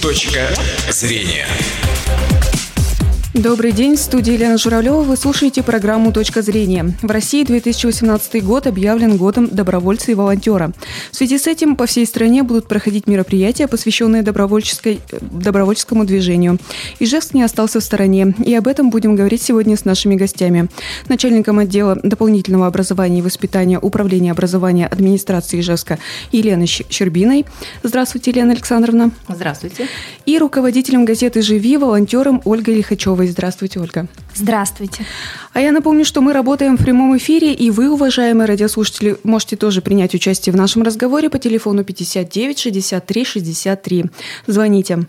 Точка зрения. Добрый день, в студии Елена Журавлева. Вы слушаете программу «Точка зрения». В России 2018 год объявлен годом добровольца и волонтера. В связи с этим по всей стране будут проходить мероприятия, посвященные добровольческой, добровольческому движению. Ижевск не остался в стороне, и об этом будем говорить сегодня с нашими гостями. Начальником отдела дополнительного образования и воспитания Управления образования администрации Ижевска Еленой Щербиной. Здравствуйте, Елена Александровна. Здравствуйте. И руководителем газеты «Живи» волонтером Ольгой Лихачевой. Здравствуйте, Ольга. Здравствуйте. А я напомню, что мы работаем в прямом эфире, и вы, уважаемые радиослушатели, можете тоже принять участие в нашем разговоре по телефону 59 63 63. Звоните.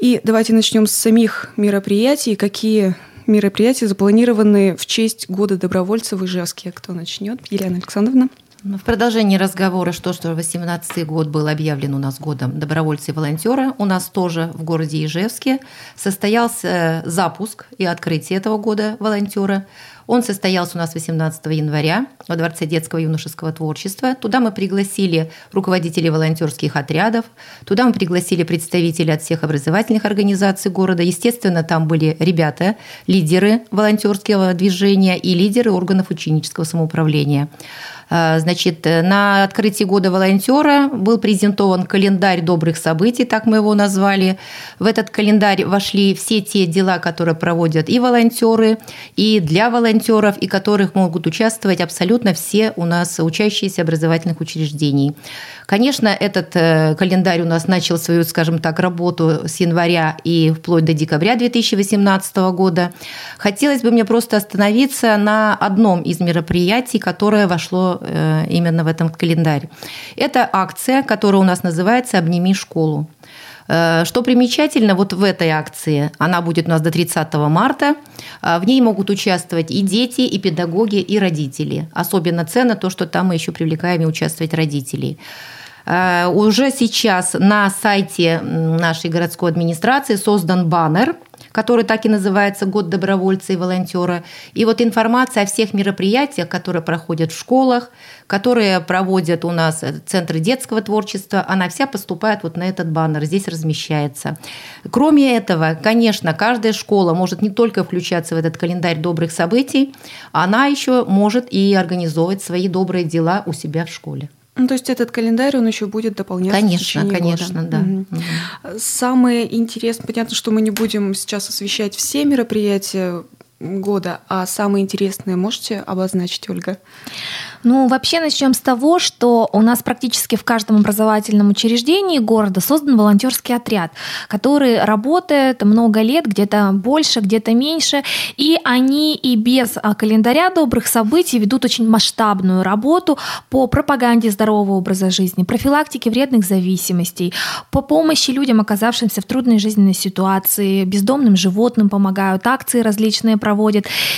И давайте начнем с самих мероприятий. Какие мероприятия запланированы в честь Года добровольцев в Ижевске? Кто начнет? Елена Александровна. Ну, в продолжении разговора, что, что 2018 год был объявлен у нас годом добровольца и волонтера, у нас тоже в городе Ижевске состоялся запуск и открытие этого года волонтера. Он состоялся у нас 18 января во Дворце детского и юношеского творчества. Туда мы пригласили руководителей волонтерских отрядов, туда мы пригласили представителей от всех образовательных организаций города. Естественно, там были ребята, лидеры волонтерского движения и лидеры органов ученического самоуправления. А, значит, на открытии года волонтера был презентован календарь добрых событий, так мы его назвали. В этот календарь вошли все те дела, которые проводят и волонтеры, и для волонтеров, и которых могут участвовать абсолютно все у нас учащиеся образовательных учреждений. Конечно, этот э, календарь у нас начал свою, скажем так, работу с января и вплоть до декабря 2018 года. Хотелось бы мне просто остановиться на одном из мероприятий, которое вошло Э, именно в этом календарь. Это акция, которая у нас называется «Обними школу». Э, что примечательно, вот в этой акции, она будет у нас до 30 марта, э, в ней могут участвовать и дети, и педагоги, и родители. Особенно ценно то, что там мы еще привлекаем и участвовать родителей. Уже сейчас на сайте нашей городской администрации создан баннер – который так и называется «Год добровольца и волонтера». И вот информация о всех мероприятиях, которые проходят в школах, которые проводят у нас центры детского творчества, она вся поступает вот на этот баннер, здесь размещается. Кроме этого, конечно, каждая школа может не только включаться в этот календарь добрых событий, она еще может и организовывать свои добрые дела у себя в школе. Ну, то есть этот календарь, он еще будет дополняться Конечно, конечно, года. да. Угу. Самое интересное, понятно, что мы не будем сейчас освещать все мероприятия года, а самое интересное можете обозначить, Ольга? Ну, вообще начнем с того, что у нас практически в каждом образовательном учреждении города создан волонтерский отряд, который работает много лет, где-то больше, где-то меньше, и они и без а, календаря добрых событий ведут очень масштабную работу по пропаганде здорового образа жизни, профилактике вредных зависимостей, по помощи людям, оказавшимся в трудной жизненной ситуации, бездомным животным помогают, акции различные проводят.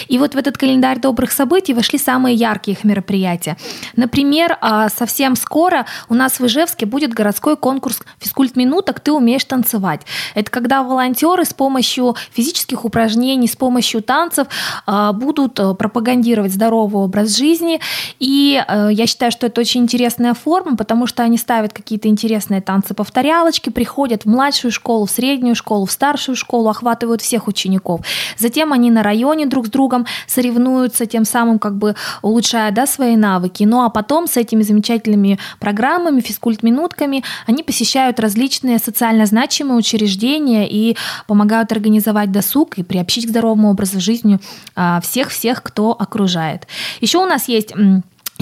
И вот в этот календарь добрых событий вошли самые яркие их мероприятия. Например, а, совсем скоро у нас в Ижевске будет городской конкурс физкульт-минуток «Ты умеешь танцевать». Это когда волонтеры с помощью физических упражнений, с помощью танцев а, будут э, пропагандировать здоровый образ жизни. И э, я считаю, что это очень интересная форма, потому что они ставят какие-то интересные танцы-повторялочки, приходят в младшую школу, в среднюю школу, в старшую школу, охватывают всех учеников. Затем они на районе друг с другом соревнуются, тем самым как бы улучшая да, свои навыки. Ну а потом с этими замечательными программами, физкульт-минутками они посещают различные социально значимые учреждения и помогают организовать досуг и приобщить к здоровому образу жизни а, всех-всех, кто окружает. Еще у нас есть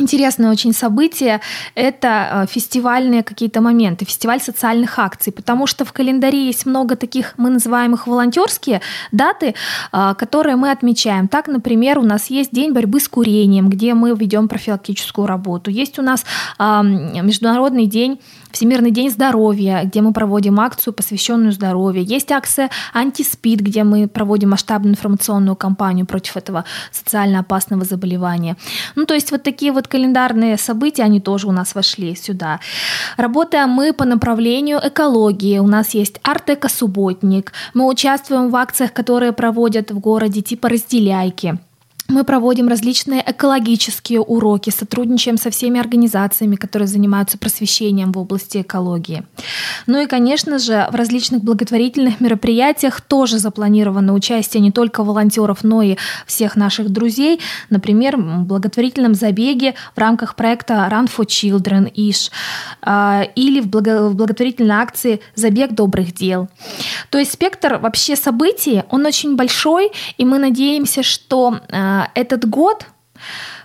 Интересное очень событие – это э, фестивальные какие-то моменты, фестиваль социальных акций, потому что в календаре есть много таких, мы называем их волонтерские даты, э, которые мы отмечаем. Так, например, у нас есть День борьбы с курением, где мы ведем профилактическую работу. Есть у нас Международный день Всемирный день здоровья, где мы проводим акцию, посвященную здоровью. Есть акция антиспид, где мы проводим масштабную информационную кампанию против этого социально опасного заболевания. Ну, то есть вот такие вот календарные события, они тоже у нас вошли сюда. Работаем мы по направлению экологии. У нас есть арт-эко-субботник. Мы участвуем в акциях, которые проводят в городе типа «Разделяйки». Мы проводим различные экологические уроки, сотрудничаем со всеми организациями, которые занимаются просвещением в области экологии. Ну и, конечно же, в различных благотворительных мероприятиях тоже запланировано участие не только волонтеров, но и всех наших друзей. Например, в благотворительном забеге в рамках проекта Run for Children ИШ а, или в благотворительной акции «Забег добрых дел». То есть спектр вообще событий, он очень большой, и мы надеемся, что а, этот год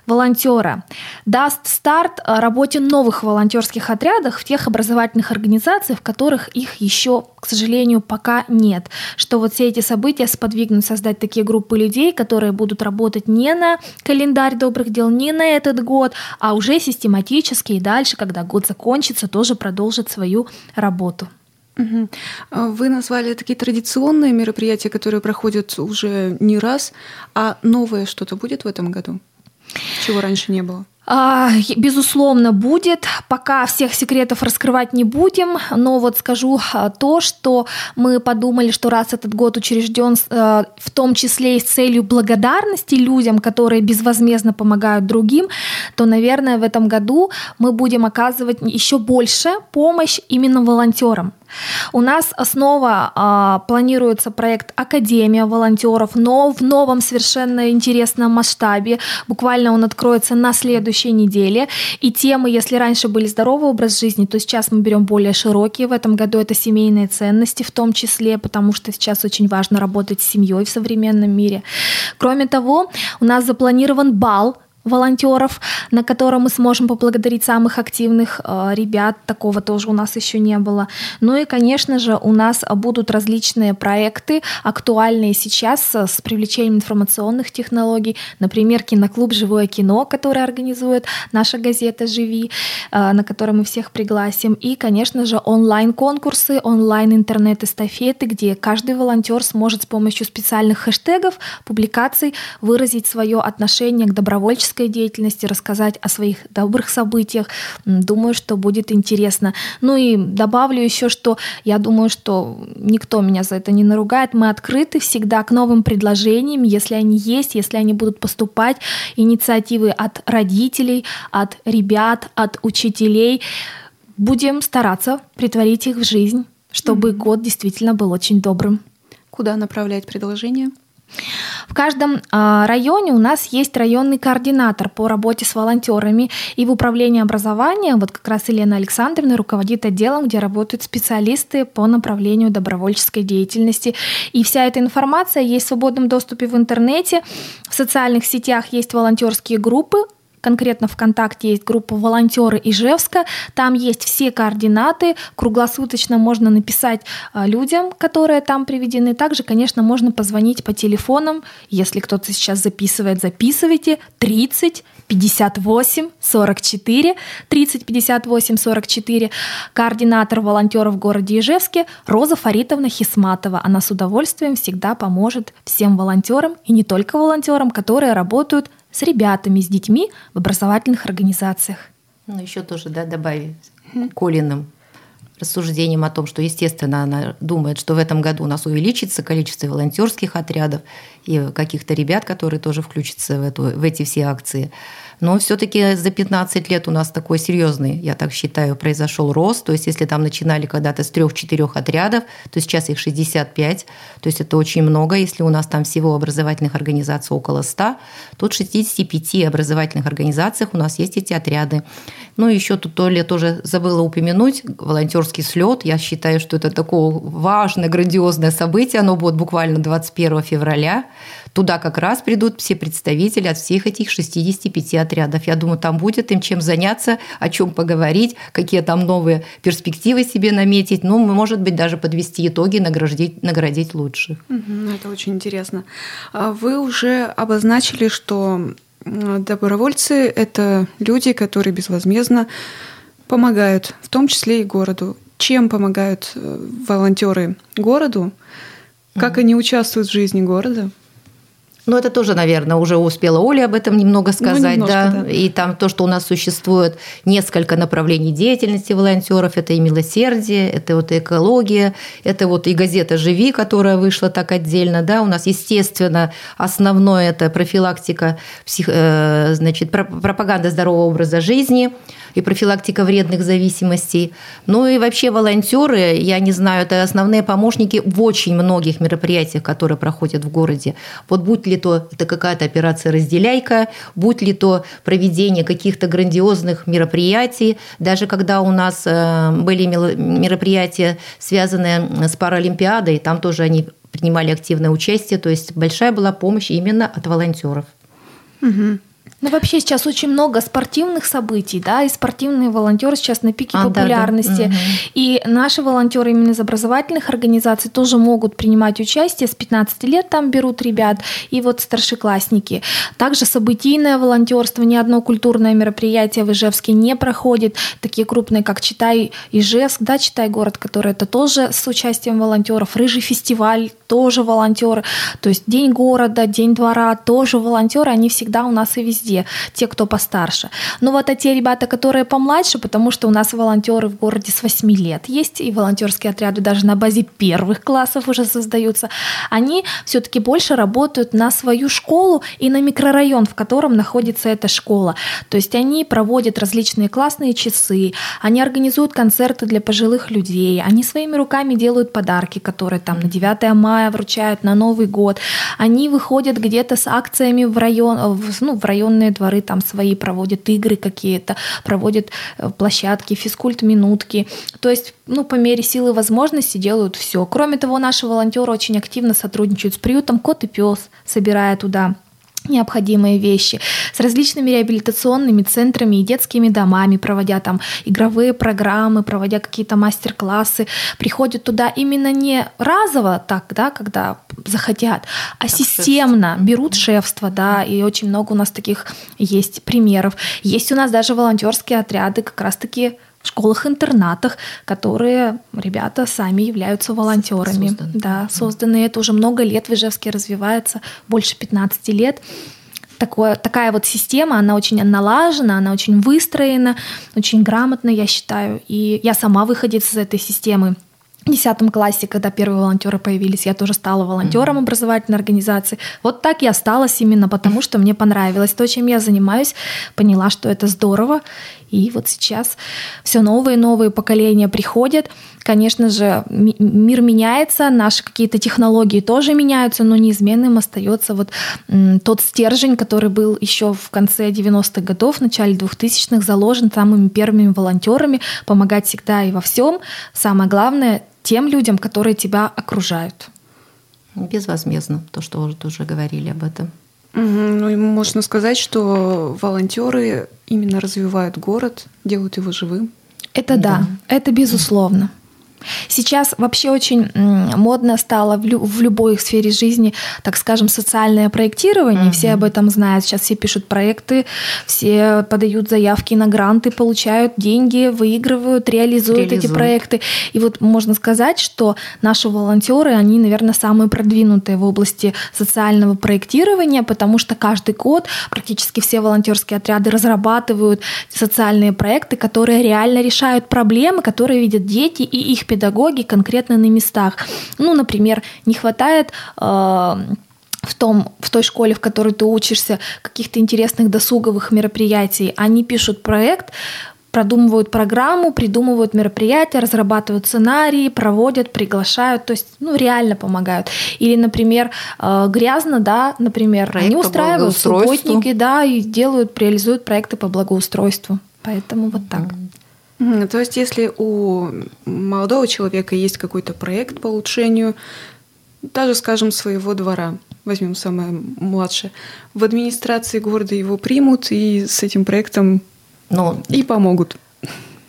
волонтера даст старт э, работе новых волонтерских отрядов в тех образовательных организациях, в которых их еще, к сожалению, пока нет. Что вот все эти события сподвигнут создать такие группы людей, которые будут работать не на календарь добрых дел, не на этот год, а уже систематически и дальше, когда год закончится, тоже продолжат свою работу. Угу. Вы назвали такие традиционные мероприятия, которые проходят уже не раз, а новое что-то будет в этом году, чего раньше не было? А, безусловно, будет. Пока всех секретов раскрывать не будем, но вот скажу а, то, что мы подумали, что раз этот год учрежден а, в том числе и с целью благодарности людям, которые безвозмездно помогают другим, то, наверное, в этом году мы будем оказывать еще больше помощь именно волонтерам. У нас снова а, планируется проект Академия волонтеров, но в новом совершенно интересном масштабе. Буквально он откроется на следующей неделе. И темы, если раньше были здоровый образ жизни, то сейчас мы берем более широкие. В этом году это семейные ценности в том числе, потому что сейчас очень важно работать с семьей в современном мире. Кроме того, у нас запланирован бал волонтеров, на котором мы сможем поблагодарить самых активных э, ребят. Такого тоже у нас еще не было. Ну и, конечно же, у нас будут различные проекты, актуальные сейчас э, с привлечением информационных технологий. Например, киноклуб «Живое кино», который организует наша газета «Живи», э, на который мы всех пригласим. И, конечно же, онлайн-конкурсы, онлайн-интернет-эстафеты, где каждый волонтер сможет с помощью специальных хэштегов, публикаций выразить свое отношение к добровольчеству творческой деятельности, рассказать о своих добрых событиях. Думаю, что будет интересно. Ну и добавлю еще, что я думаю, что никто меня за это не наругает. Мы открыты всегда к новым предложениям, если они есть, если они будут поступать. Инициативы от родителей, от ребят, от учителей. Будем стараться притворить их в жизнь, чтобы mm-hmm. год действительно был очень добрым. Куда направлять предложения? В каждом а, районе у нас есть районный координатор по работе с волонтерами. И в управлении образования, вот как раз Елена Александровна руководит отделом, где работают специалисты по направлению добровольческой деятельности. И вся эта информация есть в свободном доступе в интернете. В социальных сетях есть волонтерские группы, конкретно ВКонтакте есть группа «Волонтеры Ижевска». Там есть все координаты. Круглосуточно можно написать а, людям, которые там приведены. Также, конечно, можно позвонить по телефонам. Если кто-то сейчас записывает, записывайте. 30 58 44 30 58 44. Координатор волонтеров в городе Ижевске Роза Фаритовна Хисматова. Она с удовольствием всегда поможет всем волонтерам и не только волонтерам, которые работают с ребятами, с детьми в образовательных организациях. Ну, еще тоже, да, добавить Колиным рассуждением о том, что, естественно, она думает, что в этом году у нас увеличится количество волонтерских отрядов и каких-то ребят, которые тоже включатся в, эту, в эти все акции. Но все-таки за 15 лет у нас такой серьезный, я так считаю, произошел рост. То есть, если там начинали когда-то с трех-четырех отрядов, то сейчас их 65. То есть, это очень много. Если у нас там всего образовательных организаций около 100, тут в 65 образовательных организациях у нас есть эти отряды. Ну, еще тут то тоже забыла упомянуть, волонтерский слет. Я считаю, что это такое важное, грандиозное событие. Оно будет буквально 21 февраля. Туда как раз придут все представители от всех этих 65 отрядов. Я думаю, там будет им чем заняться, о чем поговорить, какие там новые перспективы себе наметить. Ну, может быть, даже подвести итоги, наградить, наградить лучших. Это очень интересно. А вы уже обозначили, что добровольцы – это люди, которые безвозмездно помогают, в том числе и городу. Чем помогают э, волонтеры городу? Как они участвуют в жизни города? Ну, это тоже, наверное, уже успела Оля об этом немного Ну, сказать, немножко, да. да. И там то, что у нас существует несколько направлений деятельности волонтеров, это и милосердие, это вот и экология, это вот и газета «Живи», которая вышла так отдельно, да. У нас, естественно, основное это профилактика, псих, э, значит, про- пропаганда здорового образа жизни и профилактика вредных зависимостей. Ну и вообще волонтеры, я не знаю, это основные помощники в очень многих мероприятиях, которые проходят в городе. Вот будь ли то это какая-то операция «Разделяйка», будь ли то проведение каких-то грандиозных мероприятий, даже когда у нас э, были мероприятия, связанные с Паралимпиадой, там тоже они принимали активное участие, то есть большая была помощь именно от волонтеров. Ну, вообще сейчас очень много спортивных событий, да, и спортивные волонтеры сейчас на пике А, да, да. популярности. Мгм. И наши волонтеры именно из образовательных организаций тоже могут принимать участие. С 15 лет там берут ребят, и вот старшеклассники. Также событийное волонтерство, ни одно культурное мероприятие в Ижевске не проходит. Такие крупные, как Читай Ижевск, да, Читай город, который это тоже с участием волонтеров. Рыжий фестиваль тоже волонтеры. То есть День города, День двора тоже волонтеры, они всегда у нас и везде, те, кто постарше. Но вот а те ребята, которые помладше, потому что у нас волонтеры в городе с 8 лет есть, и волонтерские отряды даже на базе первых классов уже создаются, они все-таки больше работают на свою школу и на микрорайон, в котором находится эта школа. То есть они проводят различные классные часы, они организуют концерты для пожилых людей, они своими руками делают подарки, которые там на 9 мая вручают, на Новый год. Они выходят где-то с акциями в район, ну, в районные дворы там свои проводят игры какие-то, проводят э, площадки, физкульт минутки. То есть, ну, по мере силы и возможности делают все. Кроме того, наши волонтеры очень активно сотрудничают с приютом Кот и пес, собирая туда необходимые вещи, с различными реабилитационными центрами и детскими домами, проводя там игровые программы, проводя какие-то мастер-классы, приходят туда именно не разово так, да, когда захотят, а системно берут шефство, да, и очень много у нас таких есть примеров. Есть у нас даже волонтерские отряды как раз-таки в школах-интернатах, которые ребята сами являются волонтерами. Созданы. Да, созданы. Это уже много лет в Ижевске развивается, больше 15 лет. Такое, такая вот система, она очень налажена, она очень выстроена, очень грамотно, я считаю. И я сама выходец из этой системы. В 10 классе, когда первые волонтеры появились, я тоже стала волонтером образовательной организации. Вот так я осталась именно потому, что мне понравилось то, чем я занимаюсь, поняла, что это здорово. И вот сейчас все новые и новые поколения приходят. Конечно же, ми- мир меняется, наши какие-то технологии тоже меняются, но неизменным остается вот м, тот стержень, который был еще в конце 90-х годов, в начале 2000-х заложен самыми первыми волонтерами, помогать всегда и во всем. Самое главное тем людям, которые тебя окружают. Безвозмездно, то, что уже тоже говорили об этом. Ну, и можно сказать, что волонтеры именно развивают город, делают его живым. Это да, это безусловно. Сейчас вообще очень модно стало в, лю- в любой сфере жизни, так скажем, социальное проектирование. Все об этом знают. Сейчас все пишут проекты, все подают заявки на гранты, получают деньги, выигрывают, реализуют, эти Реализуют. проекты. И вот можно сказать, что наши волонтеры, они, наверное, самые продвинутые в области социального проектирования, потому что каждый год практически все волонтерские отряды разрабатывают социальные проекты, которые реально решают проблемы, которые видят дети и их педагоги конкретно на местах. Ну, например, не хватает э, в, том, в той школе, в которой ты учишься, каких-то интересных досуговых мероприятий. Они пишут проект, продумывают программу, придумывают мероприятия, разрабатывают сценарии, проводят, приглашают, то есть ну, реально помогают. Или, например, э, грязно, да, например, Проект они устраивают субботники, да, и делают, реализуют проекты по благоустройству. Поэтому вот так. Мгм. То есть, если у молодого человека есть какой-то проект по улучшению, даже, скажем, своего двора, возьмем самое младшее, в администрации города его примут и с этим проектом Но и помогут.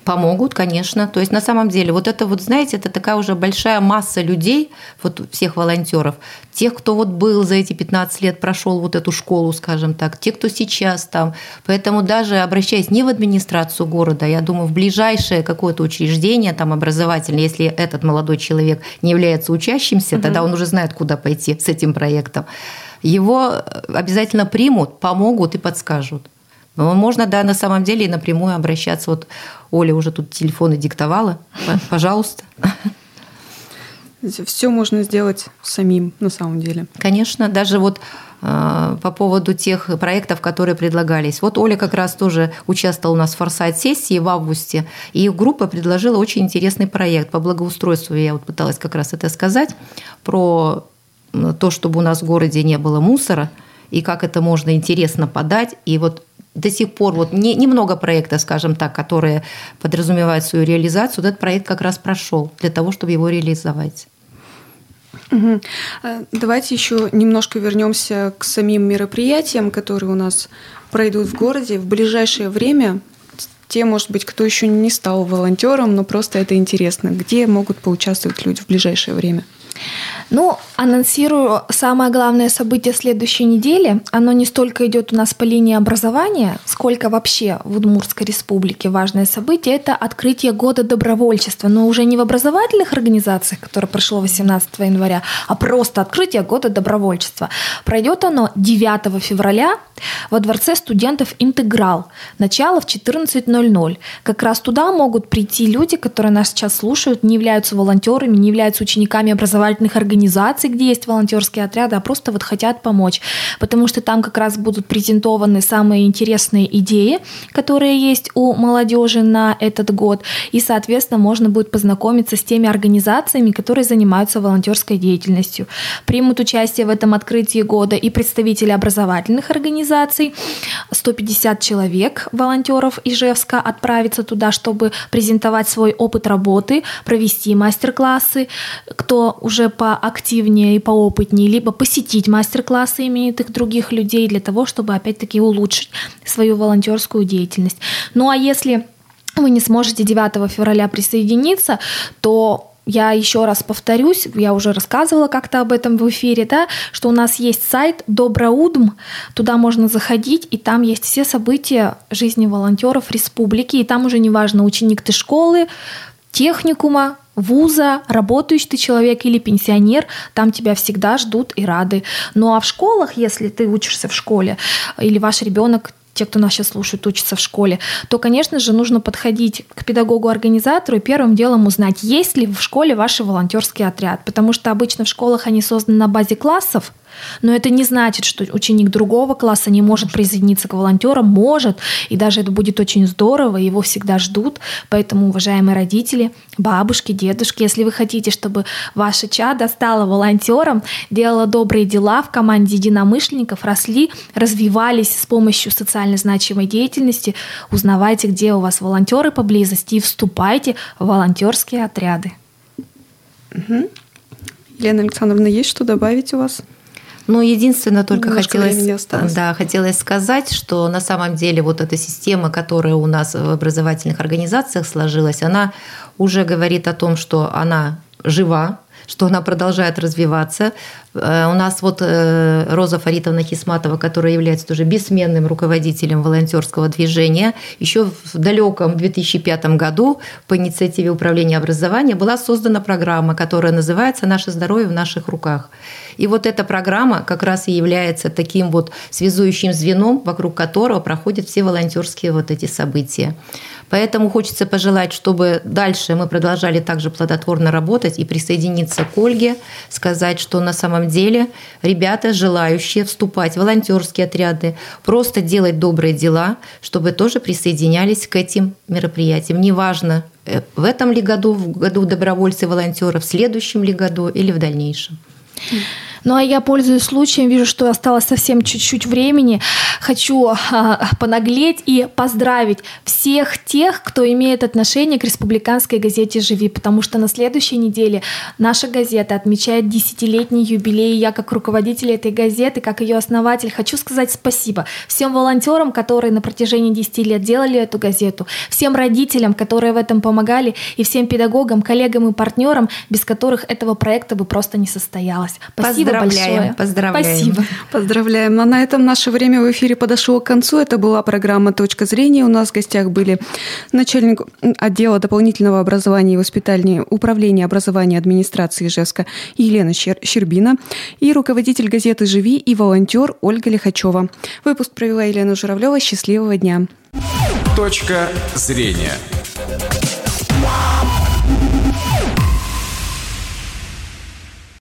Помогут, конечно. То есть на самом деле вот это вот, знаете, это такая уже большая масса людей, вот всех волонтеров, тех, кто вот был за эти 15 лет, прошел вот эту школу, скажем так, те, кто сейчас там. Поэтому даже обращаясь не в администрацию города, я думаю, в ближайшее какое-то учреждение там образовательное, если этот молодой человек не является учащимся, тогда он уже знает, куда пойти с этим проектом его обязательно примут, помогут и подскажут. Но можно, да, на самом деле и напрямую обращаться. Вот Оля уже тут телефоны диктовала. Пожалуйста. Все можно сделать самим на самом деле. Конечно, даже вот э, по поводу тех проектов, которые предлагались. Вот Оля как раз тоже участвовала у нас в форсайт-сессии в августе, и их группа предложила очень интересный проект по благоустройству. Я вот пыталась как раз это сказать, про то, чтобы у нас в городе не было мусора, и как это можно интересно подать. И вот до сих пор вот не, немного проектов, скажем так, которые подразумевают свою реализацию, этот проект как раз прошел для того, чтобы его реализовать. Угу. Давайте еще немножко вернемся к самим мероприятиям, которые у нас пройдут в городе в ближайшее время. Те, может быть, кто еще не стал волонтером, но просто это интересно. Где могут поучаствовать люди в ближайшее время? Ну, анонсирую самое главное событие следующей недели. Оно не столько идет у нас по линии образования, сколько вообще в Удмуртской республике важное событие – это открытие года добровольчества. Но уже не в образовательных организациях, которое прошло 18 января, а просто открытие года добровольчества. Пройдет оно 9 февраля во Дворце студентов «Интеграл». Начало в 14.00. Как раз туда могут прийти люди, которые нас сейчас слушают, не являются волонтерами, не являются учениками образовательных организаций, организаций, где есть волонтерские отряды, а просто вот хотят помочь. Потому что там как раз будут презентованы самые интересные идеи, которые есть у молодежи на этот год. И, соответственно, можно будет познакомиться с теми организациями, которые занимаются волонтерской деятельностью. Примут участие в этом открытии года и представители образовательных организаций. 150 человек волонтеров Ижевска отправится туда, чтобы презентовать свой опыт работы, провести мастер-классы. Кто уже по активнее и поопытнее, либо посетить мастер-классы именитых других людей для того, чтобы опять-таки улучшить свою волонтерскую деятельность. Ну а если вы не сможете 9 февраля присоединиться, то я еще раз повторюсь, я уже рассказывала как-то об этом в эфире, да, что у нас есть сайт Доброудм, туда можно заходить, и там есть все события жизни волонтеров республики, и там уже неважно, ученик ты школы, техникума, вуза, работающий ты человек или пенсионер, там тебя всегда ждут и рады. Ну а в школах, если ты учишься в школе, или ваш ребенок те, кто нас сейчас слушают, учатся в школе, то, конечно же, нужно подходить к педагогу-организатору и первым делом узнать, есть ли в школе ваш волонтерский отряд. Потому что обычно в школах они созданы на базе классов, но это не значит, что ученик другого класса не может присоединиться к волонтерам, может, и даже это будет очень здорово, его всегда ждут. Поэтому, уважаемые родители, бабушки, дедушки, если вы хотите, чтобы ваше чадо стало волонтером, делало добрые дела в команде единомышленников, росли, развивались с помощью социально значимой деятельности, узнавайте, где у вас волонтеры поблизости и вступайте в волонтерские отряды. Угу. Лена Александровна, есть что добавить у вас? Но единственное только хотелось, да, хотелось сказать, что на самом деле вот эта система, которая у нас в образовательных организациях сложилась, она уже говорит о том, что она жива, что она продолжает развиваться. Э, у нас вот э, Роза Фаритовна Хисматова, которая является тоже бессменным руководителем волонтерского движения, еще в далеком 2005 году по инициативе Управления образования была создана программа, которая называется «Наше здоровье в наших руках». И вот эта программа как раз и является таким вот связующим звеном, вокруг которого проходят все волонтерские вот эти события. Поэтому хочется пожелать, чтобы дальше мы продолжали также плодотворно работать и присоединиться к Ольге, сказать, что на самом деле ребята, желающие вступать в волонтерские отряды, просто делать добрые дела, чтобы тоже присоединялись к этим мероприятиям. Неважно, э, в этом ли году, в году добровольцев, волонтеров, в следующем ли году или в дальнейшем. Ну а я, пользуюсь случаем, вижу, что осталось совсем чуть-чуть времени. Хочу а, понаглеть и поздравить всех тех, кто имеет отношение к республиканской газете «Живи», потому что на следующей неделе наша газета отмечает десятилетний юбилей. Я как руководитель этой газеты, как ее основатель, хочу сказать спасибо всем волонтерам, которые на протяжении 10 лет делали эту газету, всем родителям, которые в этом помогали, и всем педагогам, коллегам и партнерам, без которых этого проекта бы просто не состоялось. Спасибо поздравляем, большое. Поздравляем. Спасибо. Поздравляем. А на этом наше время в эфире подошло к концу. Это была программа «Точка зрения». У нас в гостях были начальник отдела дополнительного образования и воспитания Управления образования администрации Ижевска Елена Щербина и руководитель газеты «Живи» и волонтер Ольга Лихачева. Выпуск провела Елена Журавлева. Счастливого дня. Точка зрения.